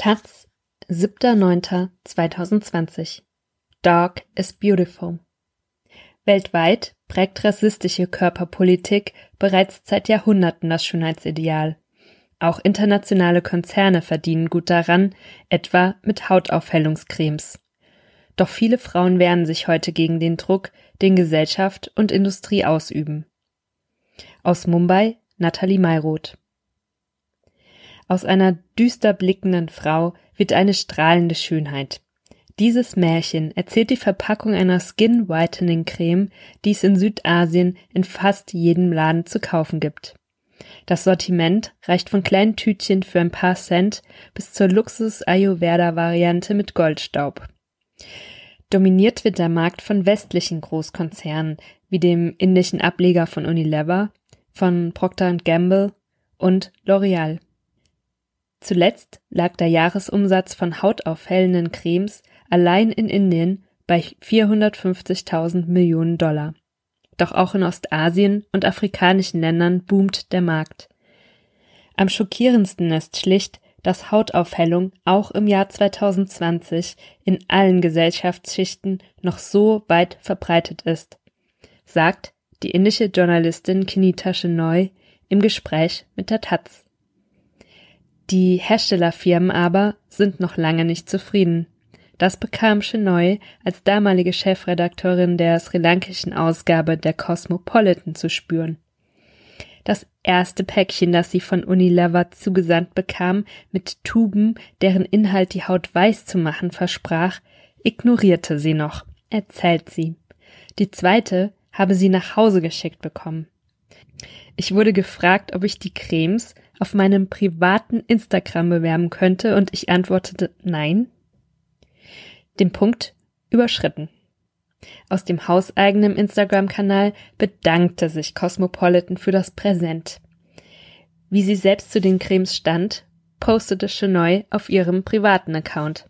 Taz, 7.9.2020 Dark is beautiful. Weltweit prägt rassistische Körperpolitik bereits seit Jahrhunderten das Schönheitsideal. Auch internationale Konzerne verdienen gut daran, etwa mit Hautaufhellungscremes. Doch viele Frauen wehren sich heute gegen den Druck, den Gesellschaft und Industrie ausüben. Aus Mumbai Nathalie Mayroth aus einer düster blickenden Frau wird eine strahlende Schönheit. Dieses Märchen erzählt die Verpackung einer Skin Whitening Creme, die es in Südasien in fast jedem Laden zu kaufen gibt. Das Sortiment reicht von kleinen Tütchen für ein paar Cent bis zur Luxus Ayurveda Variante mit Goldstaub. Dominiert wird der Markt von westlichen Großkonzernen wie dem indischen Ableger von Unilever, von Procter Gamble und L'Oreal. Zuletzt lag der Jahresumsatz von hautaufhellenden Cremes allein in Indien bei 450.000 Millionen Dollar. Doch auch in Ostasien und afrikanischen Ländern boomt der Markt. Am schockierendsten ist schlicht, dass Hautaufhellung auch im Jahr 2020 in allen Gesellschaftsschichten noch so weit verbreitet ist, sagt die indische Journalistin Kinita Shenoy im Gespräch mit der Taz. Die Herstellerfirmen aber sind noch lange nicht zufrieden. Das bekam Chenoy als damalige Chefredakteurin der sri lankischen Ausgabe der Cosmopolitan zu spüren. Das erste Päckchen, das sie von Unilever zugesandt bekam, mit Tuben, deren Inhalt die Haut weiß zu machen versprach, ignorierte sie noch, erzählt sie. Die zweite habe sie nach Hause geschickt bekommen. Ich wurde gefragt, ob ich die Cremes auf meinem privaten Instagram bewerben könnte und ich antwortete nein. Den Punkt überschritten. Aus dem hauseigenen Instagram-Kanal bedankte sich Cosmopolitan für das Präsent. Wie sie selbst zu den Cremes stand, postete Chenoy auf ihrem privaten Account.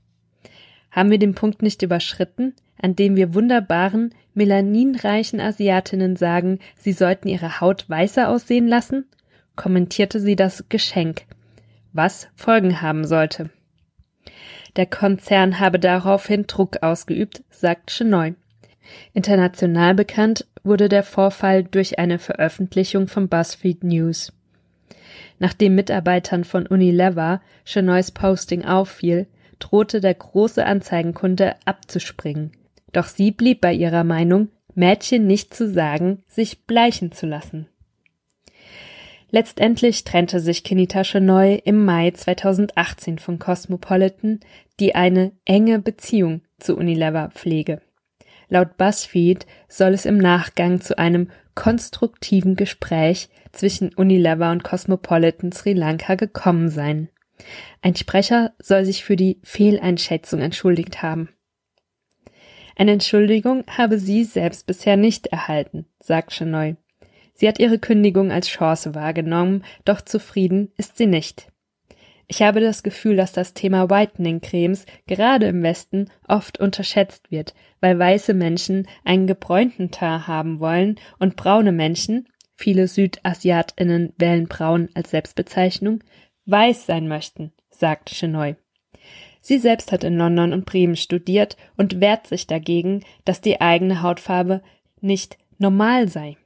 Haben wir den Punkt nicht überschritten, an dem wir wunderbaren, melaninreichen Asiatinnen sagen, sie sollten ihre Haut weißer aussehen lassen? Kommentierte sie das Geschenk, was Folgen haben sollte. Der Konzern habe daraufhin Druck ausgeübt, sagt Chenoy. International bekannt wurde der Vorfall durch eine Veröffentlichung von BuzzFeed News. Nachdem Mitarbeitern von Unilever Chenoys Posting auffiel, drohte der große Anzeigenkunde abzuspringen. Doch sie blieb bei ihrer Meinung, Mädchen nicht zu sagen, sich bleichen zu lassen. Letztendlich trennte sich Kenita neu im Mai 2018 von Cosmopolitan, die eine enge Beziehung zu Unilever pflege. Laut BuzzFeed soll es im Nachgang zu einem konstruktiven Gespräch zwischen Unilever und Cosmopolitan Sri Lanka gekommen sein. Ein Sprecher soll sich für die Fehleinschätzung entschuldigt haben. Eine Entschuldigung habe sie selbst bisher nicht erhalten, sagt Chenoy. Sie hat ihre Kündigung als Chance wahrgenommen, doch zufrieden ist sie nicht. Ich habe das Gefühl, dass das Thema Whitening-Cremes gerade im Westen oft unterschätzt wird, weil weiße Menschen einen gebräunten Teint haben wollen und braune Menschen, viele SüdasiatInnen wählen braun als Selbstbezeichnung, weiß sein möchten, sagt Chenoy. Sie selbst hat in London und Bremen studiert und wehrt sich dagegen, dass die eigene Hautfarbe nicht normal sei.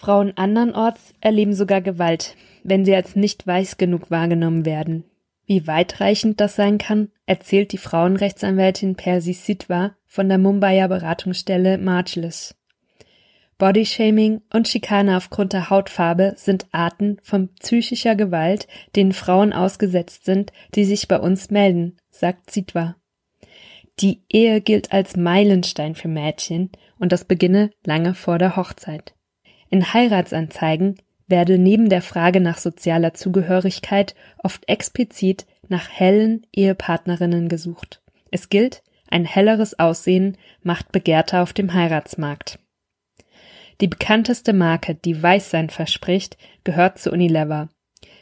Frauen andernorts erleben sogar Gewalt, wenn sie als nicht weiß genug wahrgenommen werden. Wie weitreichend das sein kann, erzählt die Frauenrechtsanwältin Persi Sitwa von der Mumbaier Beratungsstelle Marcellus. Bodyshaming und Schikane aufgrund der Hautfarbe sind Arten von psychischer Gewalt, denen Frauen ausgesetzt sind, die sich bei uns melden, sagt Sitwa. Die Ehe gilt als Meilenstein für Mädchen und das beginne lange vor der Hochzeit. In Heiratsanzeigen werde neben der Frage nach sozialer Zugehörigkeit oft explizit nach hellen Ehepartnerinnen gesucht. Es gilt, ein helleres Aussehen macht begehrter auf dem Heiratsmarkt. Die bekannteste Marke, die Weißsein verspricht, gehört zu Unilever.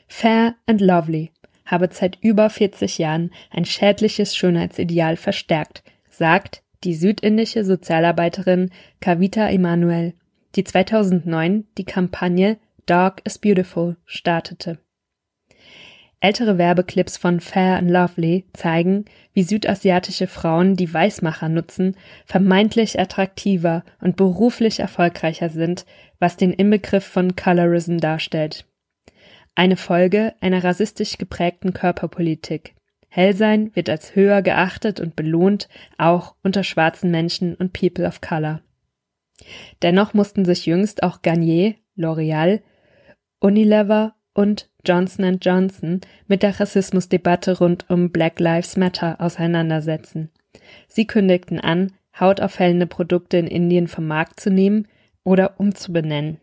Fair and Lovely habe seit über 40 Jahren ein schädliches Schönheitsideal verstärkt, sagt die südindische Sozialarbeiterin Kavita Emanuel die 2009 die Kampagne Dark is Beautiful startete. Ältere Werbeclips von Fair and Lovely zeigen, wie südasiatische Frauen, die Weißmacher nutzen, vermeintlich attraktiver und beruflich erfolgreicher sind, was den Inbegriff von Colorism darstellt. Eine Folge einer rassistisch geprägten Körperpolitik. Hellsein wird als höher geachtet und belohnt, auch unter schwarzen Menschen und People of Color. Dennoch mussten sich jüngst auch Garnier, L'Oreal, Unilever und Johnson Johnson mit der Rassismusdebatte rund um Black Lives Matter auseinandersetzen. Sie kündigten an, hautaufhellende Produkte in Indien vom Markt zu nehmen oder umzubenennen.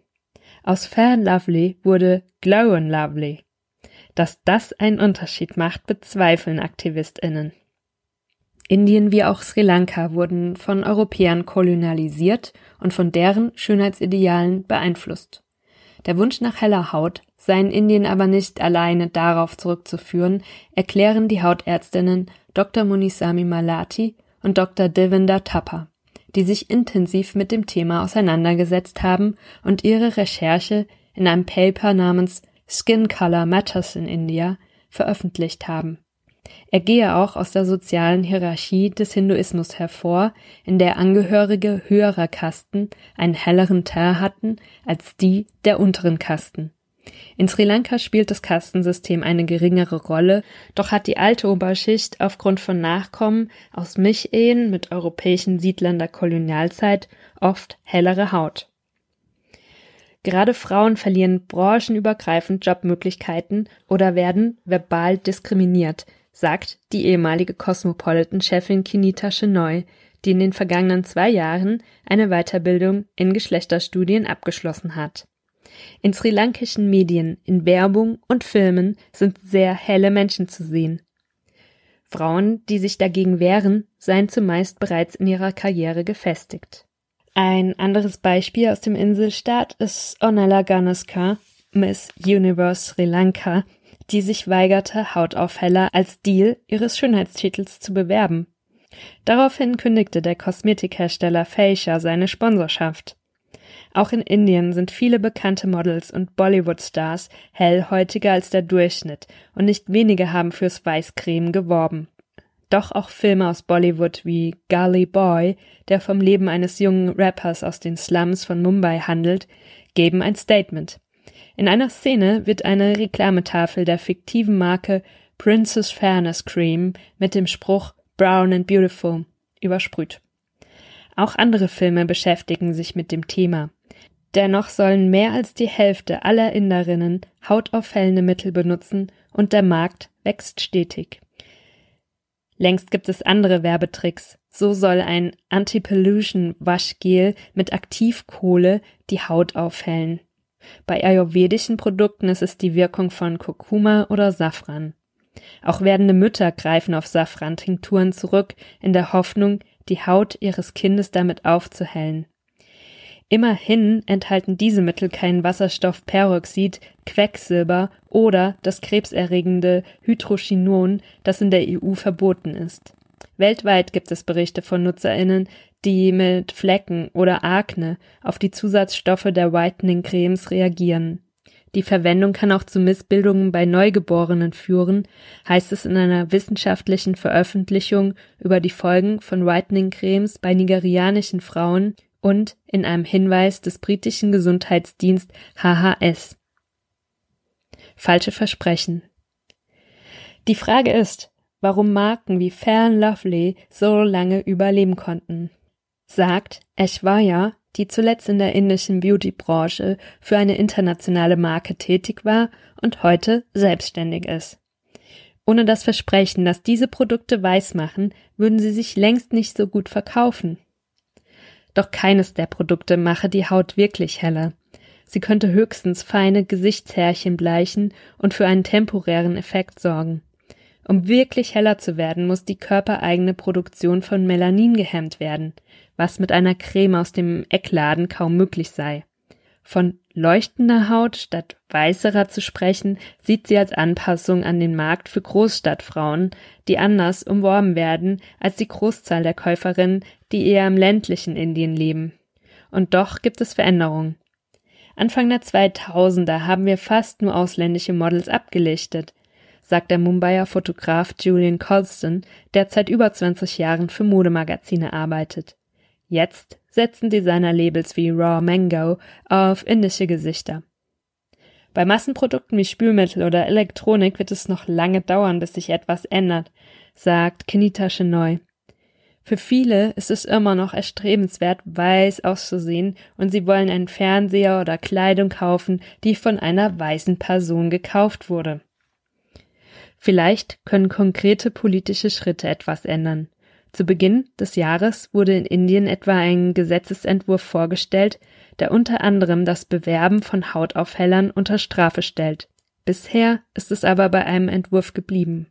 Aus Fair and Lovely wurde Glow and Lovely. Dass das einen Unterschied macht, bezweifeln AktivistInnen. Indien wie auch Sri Lanka wurden von Europäern kolonialisiert und von deren Schönheitsidealen beeinflusst. Der Wunsch nach heller Haut sei in Indien aber nicht alleine darauf zurückzuführen, erklären die Hautärztinnen Dr. Munisami Malati und Dr. Devinder Thapa, die sich intensiv mit dem Thema auseinandergesetzt haben und ihre Recherche in einem Paper namens Skin Color Matters in India veröffentlicht haben. Er gehe auch aus der sozialen Hierarchie des Hinduismus hervor, in der Angehörige höherer Kasten einen helleren Teint hatten als die der unteren Kasten. In Sri Lanka spielt das Kastensystem eine geringere Rolle, doch hat die alte Oberschicht aufgrund von Nachkommen aus Mischehen mit europäischen Siedlern der Kolonialzeit oft hellere Haut. Gerade Frauen verlieren branchenübergreifend Jobmöglichkeiten oder werden verbal diskriminiert, sagt die ehemalige Cosmopolitan-Chefin Kinita Shenoy, die in den vergangenen zwei Jahren eine Weiterbildung in Geschlechterstudien abgeschlossen hat. In sri-lankischen Medien, in Werbung und Filmen sind sehr helle Menschen zu sehen. Frauen, die sich dagegen wehren, seien zumeist bereits in ihrer Karriere gefestigt. Ein anderes Beispiel aus dem Inselstaat ist Onella Ganeska, Miss Universe Sri Lanka, die sich weigerte, Hautaufheller als Deal ihres Schönheitstitels zu bewerben. Daraufhin kündigte der Kosmetikhersteller Facia seine Sponsorschaft. Auch in Indien sind viele bekannte Models und Bollywood-Stars hellhäutiger als der Durchschnitt und nicht wenige haben fürs Weißcreme geworben. Doch auch Filme aus Bollywood wie Gully Boy, der vom Leben eines jungen Rappers aus den Slums von Mumbai handelt, geben ein Statement. In einer Szene wird eine Reklametafel der fiktiven Marke Princess Fairness Cream mit dem Spruch Brown and Beautiful übersprüht. Auch andere Filme beschäftigen sich mit dem Thema. Dennoch sollen mehr als die Hälfte aller Inderinnen hautaufhellende Mittel benutzen und der Markt wächst stetig. Längst gibt es andere Werbetricks. So soll ein Anti-Pollution-Waschgel mit Aktivkohle die Haut aufhellen. Bei ayurvedischen Produkten ist es die Wirkung von Kurkuma oder Safran. Auch werdende Mütter greifen auf Safran-Tinkturen zurück, in der Hoffnung, die Haut ihres Kindes damit aufzuhellen. Immerhin enthalten diese Mittel kein Wasserstoffperoxid, Quecksilber oder das krebserregende Hydrochinon, das in der EU verboten ist. Weltweit gibt es Berichte von Nutzerinnen, die mit Flecken oder Akne auf die Zusatzstoffe der Whitening Cremes reagieren. Die Verwendung kann auch zu Missbildungen bei Neugeborenen führen, heißt es in einer wissenschaftlichen Veröffentlichung über die Folgen von Whitening Cremes bei nigerianischen Frauen und in einem Hinweis des britischen Gesundheitsdienst HHS. Falsche Versprechen. Die Frage ist, warum Marken wie Fair Lovely so lange überleben konnten. Sagt Aishwarya, die zuletzt in der indischen Beauty-Branche für eine internationale Marke tätig war und heute selbstständig ist. Ohne das Versprechen, dass diese Produkte weiß machen, würden sie sich längst nicht so gut verkaufen. Doch keines der Produkte mache die Haut wirklich heller. Sie könnte höchstens feine Gesichtshärchen bleichen und für einen temporären Effekt sorgen. Um wirklich heller zu werden, muss die körpereigene Produktion von Melanin gehemmt werden, was mit einer Creme aus dem Eckladen kaum möglich sei. Von leuchtender Haut statt weißerer zu sprechen, sieht sie als Anpassung an den Markt für Großstadtfrauen, die anders umworben werden als die Großzahl der Käuferinnen, die eher im ländlichen Indien leben. Und doch gibt es Veränderungen. Anfang der 2000er haben wir fast nur ausländische Models abgelichtet. Sagt der Mumbaier Fotograf Julian Colston, der seit über 20 Jahren für Modemagazine arbeitet. Jetzt setzen Designer-Labels wie Raw Mango auf indische Gesichter. Bei Massenprodukten wie Spülmittel oder Elektronik wird es noch lange dauern, bis sich etwas ändert, sagt Kenita Chenoy. Für viele ist es immer noch erstrebenswert, weiß auszusehen und sie wollen einen Fernseher oder Kleidung kaufen, die von einer weißen Person gekauft wurde. Vielleicht können konkrete politische Schritte etwas ändern. Zu Beginn des Jahres wurde in Indien etwa ein Gesetzesentwurf vorgestellt, der unter anderem das Bewerben von Hautaufhellern unter Strafe stellt. Bisher ist es aber bei einem Entwurf geblieben.